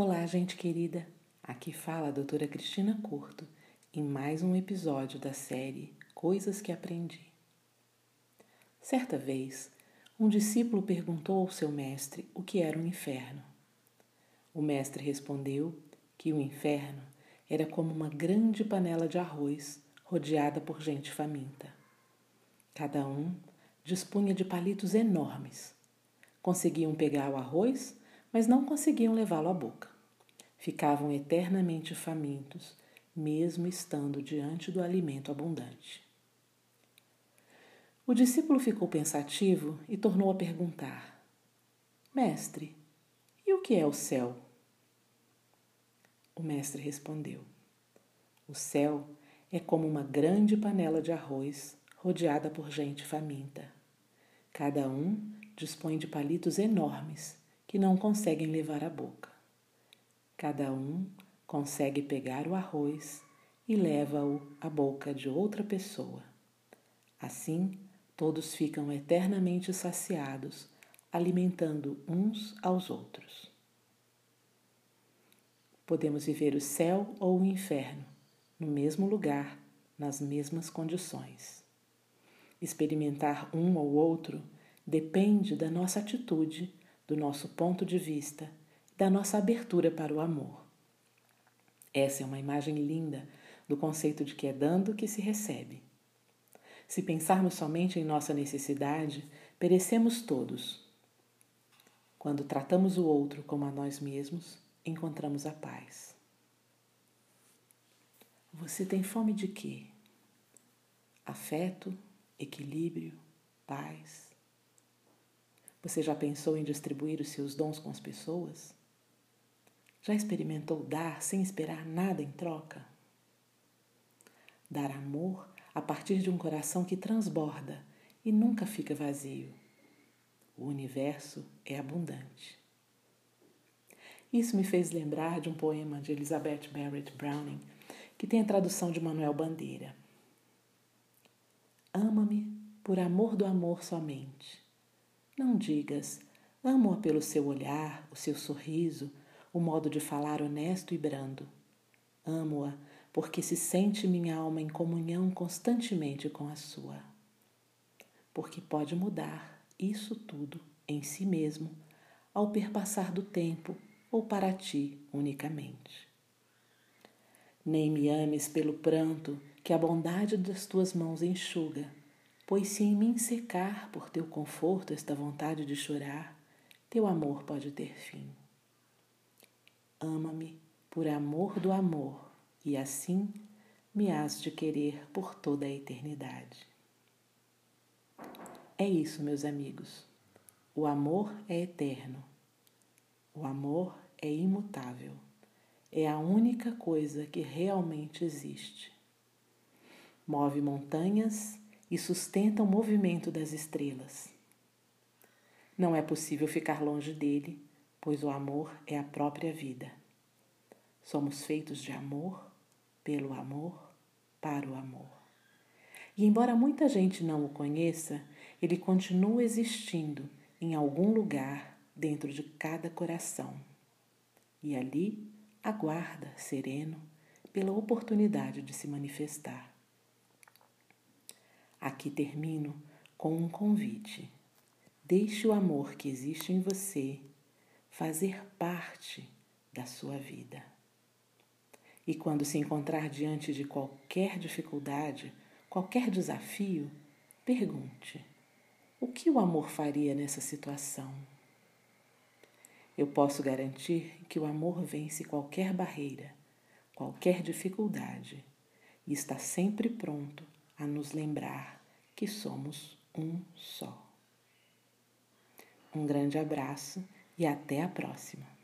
Olá, gente querida. Aqui fala a doutora Cristina Curto em mais um episódio da série Coisas que Aprendi. Certa vez, um discípulo perguntou ao seu mestre o que era o um inferno. O mestre respondeu que o inferno era como uma grande panela de arroz rodeada por gente faminta. Cada um dispunha de palitos enormes. Conseguiam pegar o arroz mas não conseguiam levá-lo à boca. Ficavam eternamente famintos, mesmo estando diante do alimento abundante. O discípulo ficou pensativo e tornou a perguntar: Mestre, e o que é o céu? O mestre respondeu: O céu é como uma grande panela de arroz rodeada por gente faminta. Cada um dispõe de palitos enormes que não conseguem levar à boca. Cada um consegue pegar o arroz e leva-o à boca de outra pessoa. Assim, todos ficam eternamente saciados, alimentando uns aos outros. Podemos viver o céu ou o inferno, no mesmo lugar, nas mesmas condições. Experimentar um ou outro depende da nossa atitude do nosso ponto de vista, da nossa abertura para o amor. Essa é uma imagem linda do conceito de que é dando que se recebe. Se pensarmos somente em nossa necessidade, perecemos todos. Quando tratamos o outro como a nós mesmos, encontramos a paz. Você tem fome de quê? Afeto, equilíbrio, paz. Você já pensou em distribuir os seus dons com as pessoas? Já experimentou dar sem esperar nada em troca? Dar amor a partir de um coração que transborda e nunca fica vazio. O universo é abundante. Isso me fez lembrar de um poema de Elizabeth Barrett Browning, que tem a tradução de Manuel Bandeira. Ama-me por amor do amor somente não digas, amo-a pelo seu olhar, o seu sorriso, o modo de falar honesto e brando. Amo-a porque se sente minha alma em comunhão constantemente com a sua. Porque pode mudar isso tudo em si mesmo ao perpassar do tempo ou para ti unicamente. Nem me ames pelo pranto que a bondade das tuas mãos enxuga Pois se em mim secar por teu conforto esta vontade de chorar, teu amor pode ter fim. Ama-me por amor do amor, e assim me has de querer por toda a eternidade. É isso, meus amigos. O amor é eterno. O amor é imutável. É a única coisa que realmente existe. Move montanhas e sustenta o movimento das estrelas. Não é possível ficar longe dele, pois o amor é a própria vida. Somos feitos de amor, pelo amor, para o amor. E embora muita gente não o conheça, ele continua existindo em algum lugar dentro de cada coração. E ali aguarda, sereno, pela oportunidade de se manifestar. Aqui termino com um convite. Deixe o amor que existe em você fazer parte da sua vida. E quando se encontrar diante de qualquer dificuldade, qualquer desafio, pergunte: o que o amor faria nessa situação? Eu posso garantir que o amor vence qualquer barreira, qualquer dificuldade e está sempre pronto a nos lembrar que somos um só. Um grande abraço e até a próxima!